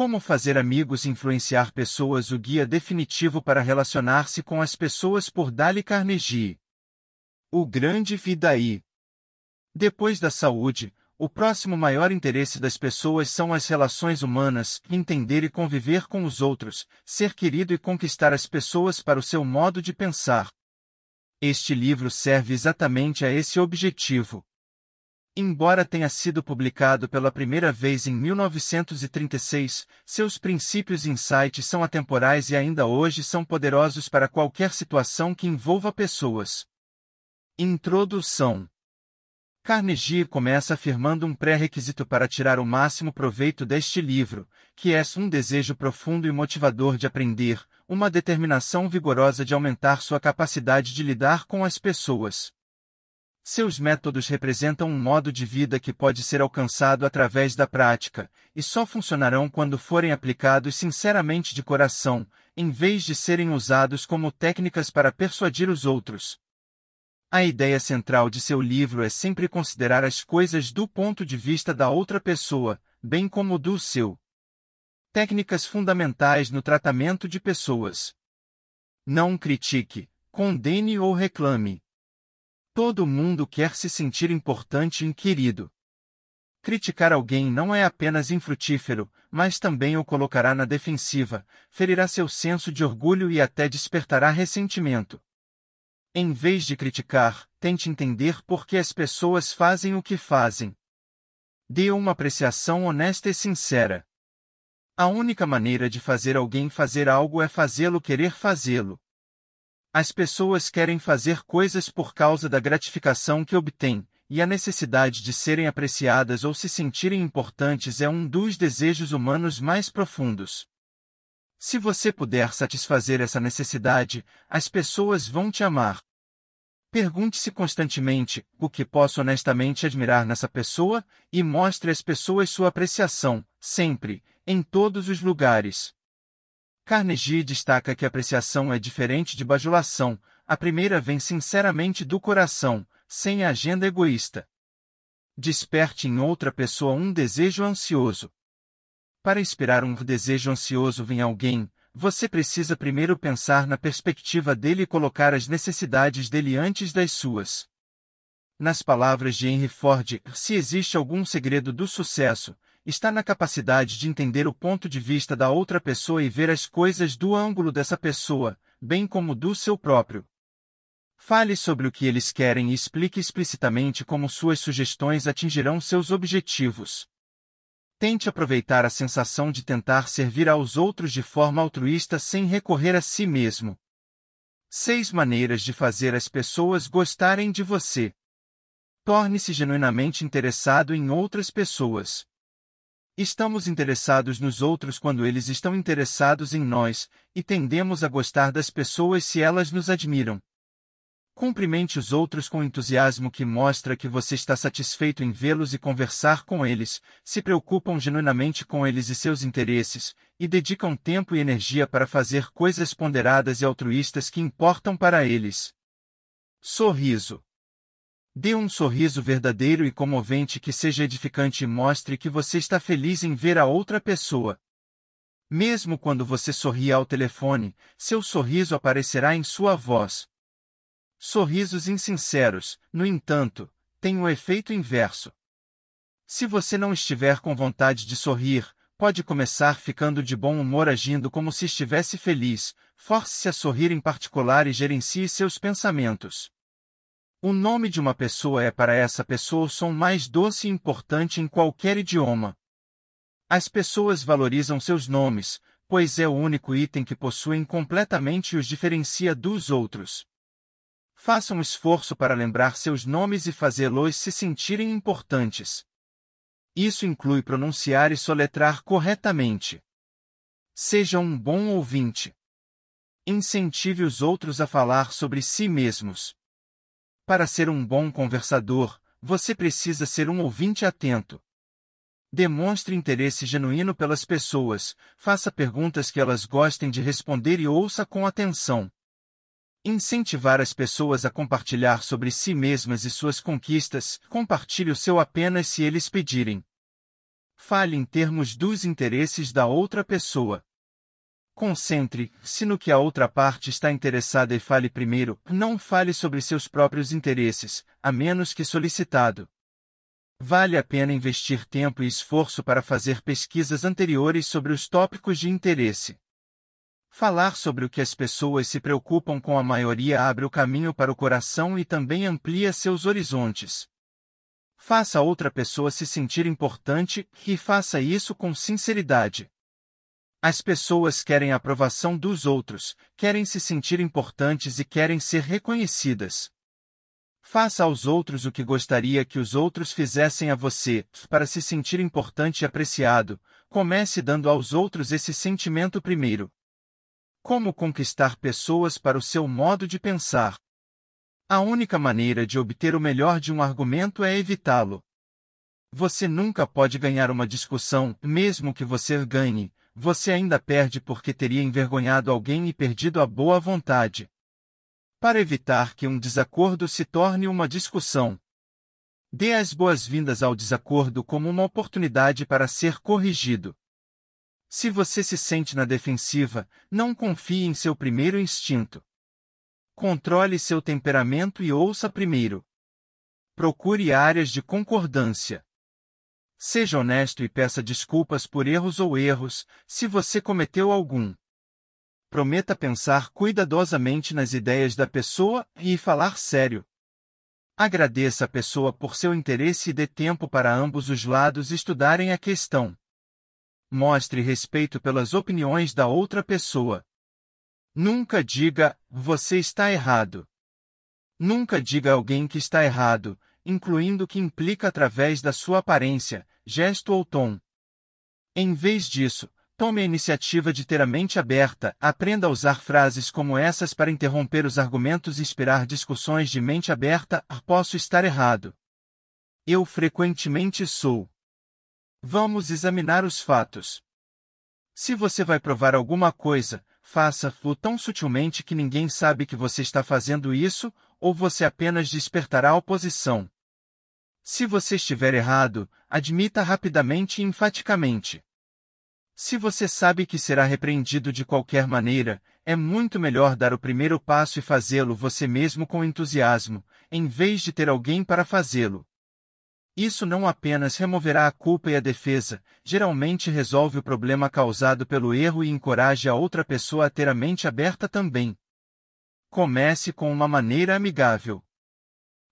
Como fazer amigos e influenciar pessoas O guia definitivo para relacionar-se com as pessoas por Dale Carnegie. O grande Vidaí. Depois da saúde, o próximo maior interesse das pessoas são as relações humanas, entender e conviver com os outros, ser querido e conquistar as pessoas para o seu modo de pensar. Este livro serve exatamente a esse objetivo. Embora tenha sido publicado pela primeira vez em 1936, seus princípios e insights são atemporais e ainda hoje são poderosos para qualquer situação que envolva pessoas. Introdução Carnegie começa afirmando um pré-requisito para tirar o máximo proveito deste livro, que é um desejo profundo e motivador de aprender, uma determinação vigorosa de aumentar sua capacidade de lidar com as pessoas. Seus métodos representam um modo de vida que pode ser alcançado através da prática, e só funcionarão quando forem aplicados sinceramente de coração, em vez de serem usados como técnicas para persuadir os outros. A ideia central de seu livro é sempre considerar as coisas do ponto de vista da outra pessoa, bem como do seu. Técnicas fundamentais no tratamento de pessoas. Não critique, condene ou reclame. Todo mundo quer se sentir importante e querido. Criticar alguém não é apenas infrutífero, mas também o colocará na defensiva, ferirá seu senso de orgulho e até despertará ressentimento. Em vez de criticar, tente entender por que as pessoas fazem o que fazem. Dê uma apreciação honesta e sincera. A única maneira de fazer alguém fazer algo é fazê-lo querer fazê-lo. As pessoas querem fazer coisas por causa da gratificação que obtêm, e a necessidade de serem apreciadas ou se sentirem importantes é um dos desejos humanos mais profundos. Se você puder satisfazer essa necessidade, as pessoas vão te amar. Pergunte-se constantemente o que posso honestamente admirar nessa pessoa e mostre às pessoas sua apreciação, sempre, em todos os lugares. Carnegie destaca que apreciação é diferente de bajulação, a primeira vem sinceramente do coração, sem agenda egoísta. Desperte em outra pessoa um desejo ansioso. Para inspirar um desejo ansioso em alguém, você precisa primeiro pensar na perspectiva dele e colocar as necessidades dele antes das suas. Nas palavras de Henry Ford, se existe algum segredo do sucesso, está na capacidade de entender o ponto de vista da outra pessoa e ver as coisas do ângulo dessa pessoa, bem como do seu próprio. Fale sobre o que eles querem e explique explicitamente como suas sugestões atingirão seus objetivos. Tente aproveitar a sensação de tentar servir aos outros de forma altruísta sem recorrer a si mesmo. Seis maneiras de fazer as pessoas gostarem de você. Torne-se genuinamente interessado em outras pessoas. Estamos interessados nos outros quando eles estão interessados em nós, e tendemos a gostar das pessoas se elas nos admiram. Cumprimente os outros com entusiasmo que mostra que você está satisfeito em vê-los e conversar com eles, se preocupam genuinamente com eles e seus interesses, e dedicam tempo e energia para fazer coisas ponderadas e altruístas que importam para eles. Sorriso. Dê um sorriso verdadeiro e comovente que seja edificante e mostre que você está feliz em ver a outra pessoa. Mesmo quando você sorri ao telefone, seu sorriso aparecerá em sua voz. Sorrisos insinceros, no entanto, têm o um efeito inverso. Se você não estiver com vontade de sorrir, pode começar ficando de bom humor agindo como se estivesse feliz, force-se a sorrir em particular e gerencie seus pensamentos. O nome de uma pessoa é para essa pessoa o som mais doce e importante em qualquer idioma. As pessoas valorizam seus nomes, pois é o único item que possuem completamente e os diferencia dos outros. Faça um esforço para lembrar seus nomes e fazê-los se sentirem importantes. Isso inclui pronunciar e soletrar corretamente. Seja um bom ouvinte. Incentive os outros a falar sobre si mesmos. Para ser um bom conversador, você precisa ser um ouvinte atento. Demonstre interesse genuíno pelas pessoas, faça perguntas que elas gostem de responder e ouça com atenção. Incentivar as pessoas a compartilhar sobre si mesmas e suas conquistas, compartilhe o seu apenas se eles pedirem. Fale em termos dos interesses da outra pessoa. Concentre-se no que a outra parte está interessada e fale primeiro, não fale sobre seus próprios interesses, a menos que solicitado. Vale a pena investir tempo e esforço para fazer pesquisas anteriores sobre os tópicos de interesse. Falar sobre o que as pessoas se preocupam com a maioria abre o caminho para o coração e também amplia seus horizontes. Faça outra pessoa se sentir importante e faça isso com sinceridade. As pessoas querem a aprovação dos outros, querem se sentir importantes e querem ser reconhecidas. Faça aos outros o que gostaria que os outros fizessem a você, para se sentir importante e apreciado. Comece dando aos outros esse sentimento primeiro. Como conquistar pessoas para o seu modo de pensar? A única maneira de obter o melhor de um argumento é evitá-lo. Você nunca pode ganhar uma discussão, mesmo que você ganhe, você ainda perde porque teria envergonhado alguém e perdido a boa vontade. Para evitar que um desacordo se torne uma discussão, dê as boas-vindas ao desacordo como uma oportunidade para ser corrigido. Se você se sente na defensiva, não confie em seu primeiro instinto. Controle seu temperamento e ouça primeiro. Procure áreas de concordância. Seja honesto e peça desculpas por erros ou erros, se você cometeu algum. Prometa pensar cuidadosamente nas ideias da pessoa e falar sério. Agradeça a pessoa por seu interesse e dê tempo para ambos os lados estudarem a questão. Mostre respeito pelas opiniões da outra pessoa. Nunca diga, você está errado. Nunca diga a alguém que está errado, incluindo o que implica através da sua aparência, gesto ou tom. Em vez disso, tome a iniciativa de ter a mente aberta, aprenda a usar frases como essas para interromper os argumentos e inspirar discussões de mente aberta. Posso estar errado. Eu frequentemente sou. Vamos examinar os fatos. Se você vai provar alguma coisa, faça-o tão sutilmente que ninguém sabe que você está fazendo isso, ou você apenas despertará oposição. Se você estiver errado, admita rapidamente e enfaticamente. Se você sabe que será repreendido de qualquer maneira, é muito melhor dar o primeiro passo e fazê-lo você mesmo com entusiasmo, em vez de ter alguém para fazê-lo. Isso não apenas removerá a culpa e a defesa, geralmente resolve o problema causado pelo erro e encoraja a outra pessoa a ter a mente aberta também. Comece com uma maneira amigável.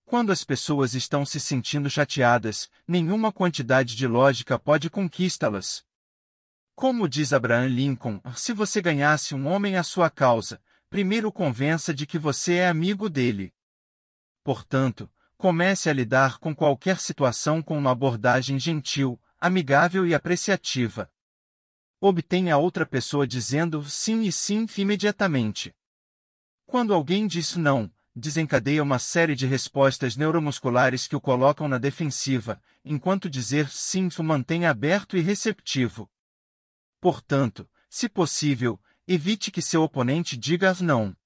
Quando as pessoas estão se sentindo chateadas, nenhuma quantidade de lógica pode conquistá-las. Como diz Abraham Lincoln, se você ganhasse um homem à sua causa, primeiro convença de que você é amigo dele. Portanto, Comece a lidar com qualquer situação com uma abordagem gentil, amigável e apreciativa. Obtenha outra pessoa dizendo sim e sim imediatamente. Quando alguém diz não, desencadeia uma série de respostas neuromusculares que o colocam na defensiva, enquanto dizer sim o mantém aberto e receptivo. Portanto, se possível, evite que seu oponente diga não.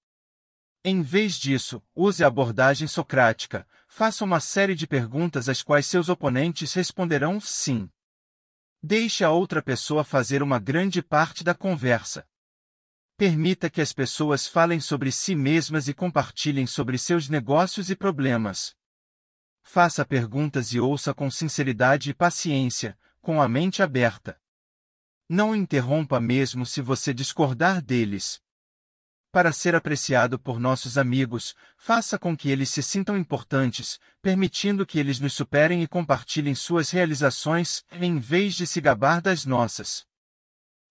Em vez disso, use a abordagem socrática, faça uma série de perguntas às quais seus oponentes responderão sim. Deixe a outra pessoa fazer uma grande parte da conversa. Permita que as pessoas falem sobre si mesmas e compartilhem sobre seus negócios e problemas. Faça perguntas e ouça com sinceridade e paciência, com a mente aberta. Não interrompa mesmo se você discordar deles. Para ser apreciado por nossos amigos, faça com que eles se sintam importantes, permitindo que eles nos superem e compartilhem suas realizações, em vez de se gabar das nossas.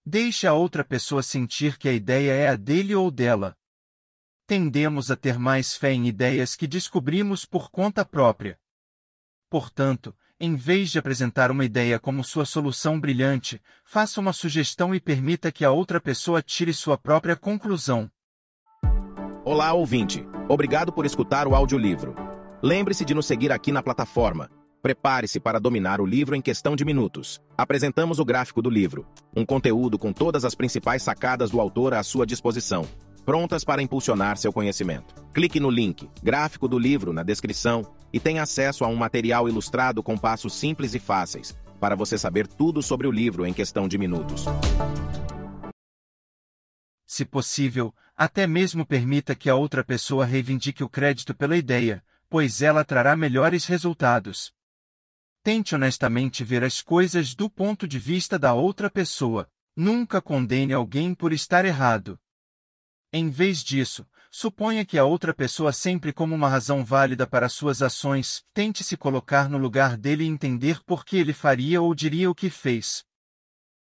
Deixe a outra pessoa sentir que a ideia é a dele ou dela. Tendemos a ter mais fé em ideias que descobrimos por conta própria. Portanto, em vez de apresentar uma ideia como sua solução brilhante, faça uma sugestão e permita que a outra pessoa tire sua própria conclusão. Olá, ouvinte. Obrigado por escutar o audiolivro. Lembre-se de nos seguir aqui na plataforma. Prepare-se para dominar o livro em questão de minutos. Apresentamos o gráfico do livro, um conteúdo com todas as principais sacadas do autor à sua disposição, prontas para impulsionar seu conhecimento. Clique no link, gráfico do livro, na descrição e tenha acesso a um material ilustrado com passos simples e fáceis, para você saber tudo sobre o livro em questão de minutos. Se possível, até mesmo permita que a outra pessoa reivindique o crédito pela ideia, pois ela trará melhores resultados. Tente honestamente ver as coisas do ponto de vista da outra pessoa. Nunca condene alguém por estar errado. Em vez disso, suponha que a outra pessoa sempre como uma razão válida para suas ações, tente se colocar no lugar dele e entender por que ele faria ou diria o que fez.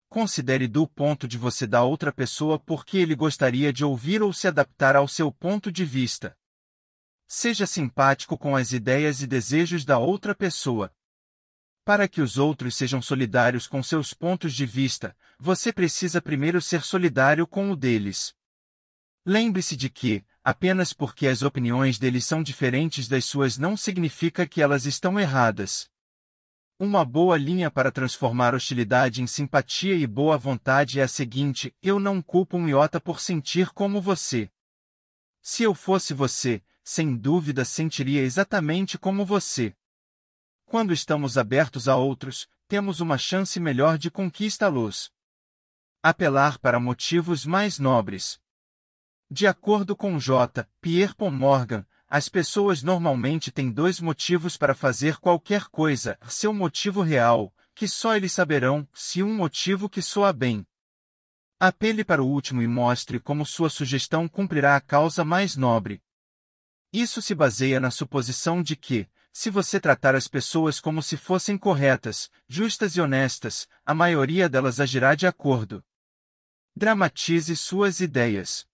Considere do ponto de você da outra pessoa por que ele gostaria de ouvir ou se adaptar ao seu ponto de vista. Seja simpático com as ideias e desejos da outra pessoa. Para que os outros sejam solidários com seus pontos de vista, você precisa primeiro ser solidário com o deles. Lembre-se de que, apenas porque as opiniões deles são diferentes das suas não significa que elas estão erradas. Uma boa linha para transformar hostilidade em simpatia e boa vontade é a seguinte: eu não culpo um iota por sentir como você. Se eu fosse você, sem dúvida sentiria exatamente como você. Quando estamos abertos a outros, temos uma chance melhor de conquistá-los. Apelar para motivos mais nobres. De acordo com J. Pierpont Morgan, as pessoas normalmente têm dois motivos para fazer qualquer coisa: seu motivo real, que só eles saberão, se um motivo que soa bem. Apele para o último e mostre como sua sugestão cumprirá a causa mais nobre. Isso se baseia na suposição de que, se você tratar as pessoas como se fossem corretas, justas e honestas, a maioria delas agirá de acordo. Dramatize suas ideias.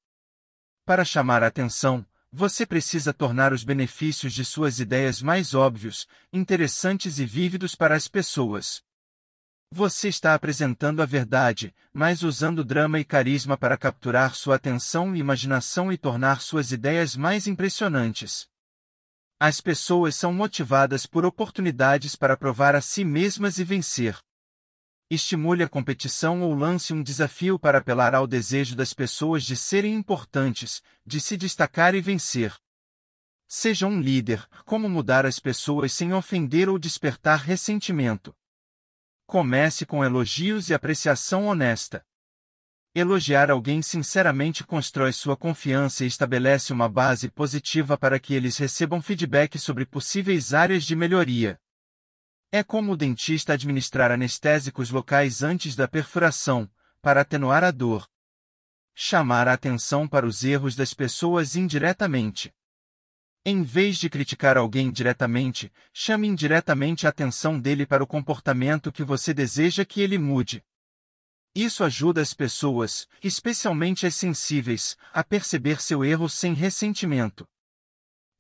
Para chamar a atenção, você precisa tornar os benefícios de suas ideias mais óbvios, interessantes e vívidos para as pessoas. Você está apresentando a verdade, mas usando drama e carisma para capturar sua atenção e imaginação e tornar suas ideias mais impressionantes. As pessoas são motivadas por oportunidades para provar a si mesmas e vencer estimule a competição ou lance um desafio para apelar ao desejo das pessoas de serem importantes, de se destacar e vencer. Seja um líder, como mudar as pessoas sem ofender ou despertar ressentimento. Comece com elogios e apreciação honesta. Elogiar alguém sinceramente constrói sua confiança e estabelece uma base positiva para que eles recebam feedback sobre possíveis áreas de melhoria. É como o dentista administrar anestésicos locais antes da perfuração, para atenuar a dor. Chamar a atenção para os erros das pessoas indiretamente. Em vez de criticar alguém diretamente, chame indiretamente a atenção dele para o comportamento que você deseja que ele mude. Isso ajuda as pessoas, especialmente as sensíveis, a perceber seu erro sem ressentimento.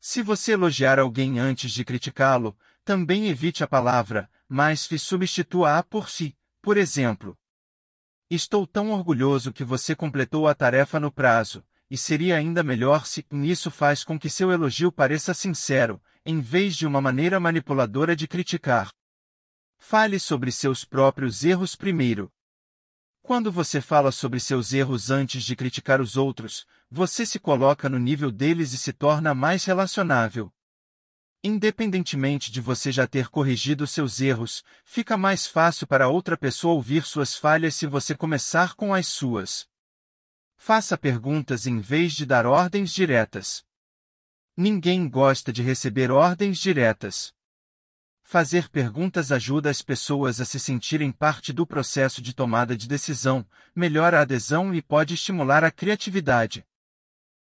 Se você elogiar alguém antes de criticá-lo, também evite a palavra, mas substitua-a por si. Por exemplo, Estou tão orgulhoso que você completou a tarefa no prazo, e seria ainda melhor se isso faz com que seu elogio pareça sincero, em vez de uma maneira manipuladora de criticar. Fale sobre seus próprios erros primeiro. Quando você fala sobre seus erros antes de criticar os outros, você se coloca no nível deles e se torna mais relacionável. Independentemente de você já ter corrigido seus erros, fica mais fácil para outra pessoa ouvir suas falhas se você começar com as suas. Faça perguntas em vez de dar ordens diretas. Ninguém gosta de receber ordens diretas. Fazer perguntas ajuda as pessoas a se sentirem parte do processo de tomada de decisão, melhora a adesão e pode estimular a criatividade.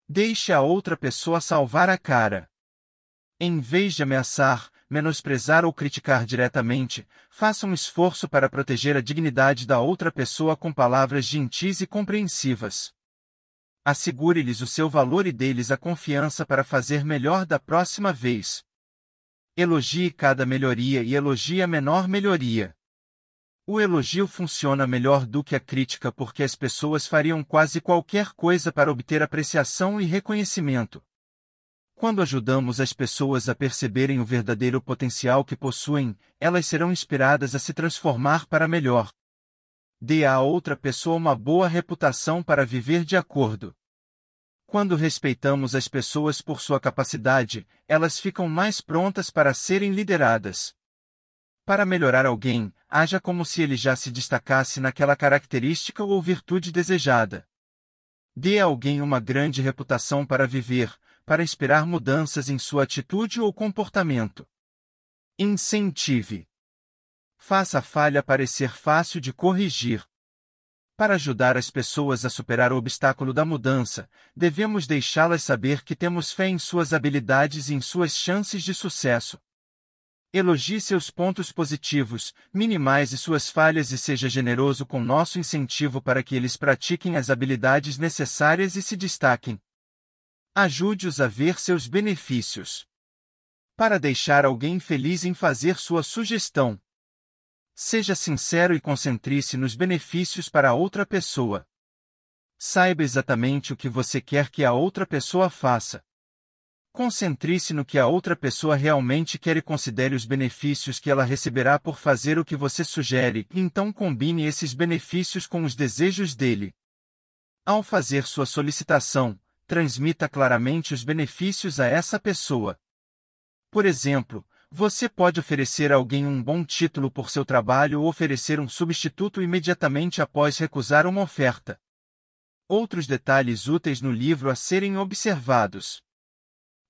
Deixe a outra pessoa salvar a cara. Em vez de ameaçar, menosprezar ou criticar diretamente, faça um esforço para proteger a dignidade da outra pessoa com palavras gentis e compreensivas. Assegure-lhes o seu valor e dê-lhes a confiança para fazer melhor da próxima vez. Elogie cada melhoria e elogie a menor melhoria. O elogio funciona melhor do que a crítica porque as pessoas fariam quase qualquer coisa para obter apreciação e reconhecimento. Quando ajudamos as pessoas a perceberem o verdadeiro potencial que possuem, elas serão inspiradas a se transformar para melhor. Dê à outra pessoa uma boa reputação para viver de acordo. Quando respeitamos as pessoas por sua capacidade, elas ficam mais prontas para serem lideradas. Para melhorar alguém, haja como se ele já se destacasse naquela característica ou virtude desejada. Dê a alguém uma grande reputação para viver, para inspirar mudanças em sua atitude ou comportamento. Incentive. Faça a falha parecer fácil de corrigir. Para ajudar as pessoas a superar o obstáculo da mudança, devemos deixá-las saber que temos fé em suas habilidades e em suas chances de sucesso. Elogie seus pontos positivos, minimize suas falhas e seja generoso com nosso incentivo para que eles pratiquem as habilidades necessárias e se destaquem. Ajude-os a ver seus benefícios. Para deixar alguém feliz em fazer sua sugestão. Seja sincero e concentre-se nos benefícios para a outra pessoa. Saiba exatamente o que você quer que a outra pessoa faça. Concentre-se no que a outra pessoa realmente quer e considere os benefícios que ela receberá por fazer o que você sugere, então combine esses benefícios com os desejos dele. Ao fazer sua solicitação, transmita claramente os benefícios a essa pessoa. Por exemplo, você pode oferecer a alguém um bom título por seu trabalho ou oferecer um substituto imediatamente após recusar uma oferta. Outros detalhes úteis no livro a serem observados.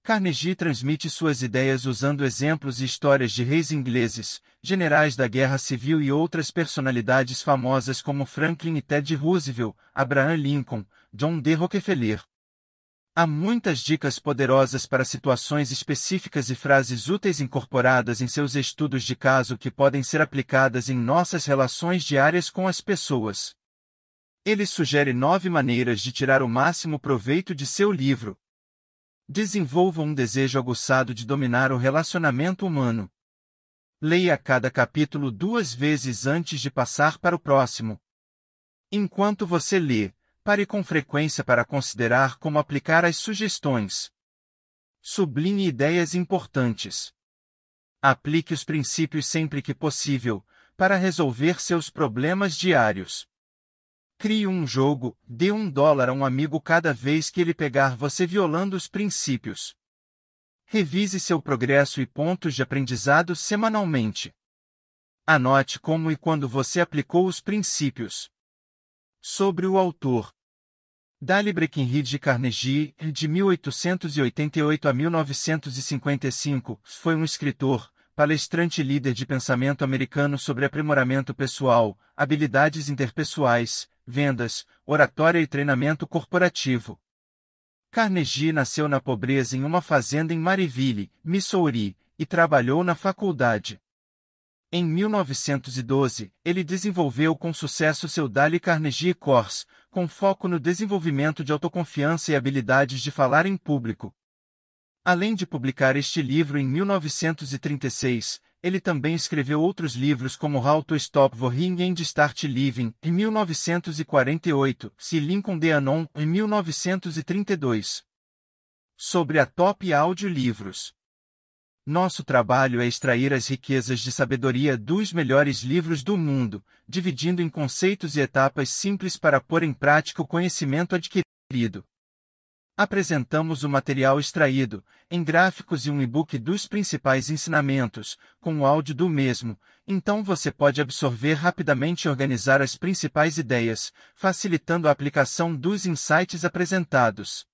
Carnegie transmite suas ideias usando exemplos e histórias de reis ingleses, generais da Guerra Civil e outras personalidades famosas como Franklin e Ted Roosevelt, Abraham Lincoln, John D. Rockefeller. Há muitas dicas poderosas para situações específicas e frases úteis incorporadas em seus estudos de caso que podem ser aplicadas em nossas relações diárias com as pessoas. Ele sugere nove maneiras de tirar o máximo proveito de seu livro, Desenvolva um desejo aguçado de dominar o relacionamento humano. Leia cada capítulo duas vezes antes de passar para o próximo. Enquanto você lê, pare com frequência para considerar como aplicar as sugestões. Sublinhe ideias importantes. Aplique os princípios sempre que possível, para resolver seus problemas diários. Crie um jogo, dê um dólar a um amigo cada vez que ele pegar você violando os princípios. Revise seu progresso e pontos de aprendizado semanalmente. Anote como e quando você aplicou os princípios. Sobre o autor. Dali Breckinridge Carnegie, de 1888 a 1955, foi um escritor, palestrante e líder de pensamento americano sobre aprimoramento pessoal, habilidades interpessoais, vendas, oratória e treinamento corporativo. Carnegie nasceu na pobreza em uma fazenda em Maryville, Missouri, e trabalhou na faculdade. Em 1912, ele desenvolveu com sucesso seu Dale Carnegie Course, com foco no desenvolvimento de autoconfiança e habilidades de falar em público. Além de publicar este livro em 1936, ele também escreveu outros livros como How to Stop Worrying and Start Living, em 1948, Se Lincoln de Anon, em 1932. Sobre a Top Audio Livros. Nosso trabalho é extrair as riquezas de sabedoria dos melhores livros do mundo, dividindo em conceitos e etapas simples para pôr em prática o conhecimento adquirido. Apresentamos o material extraído, em gráficos e um e-book dos principais ensinamentos, com o áudio do mesmo, então você pode absorver rapidamente e organizar as principais ideias, facilitando a aplicação dos insights apresentados.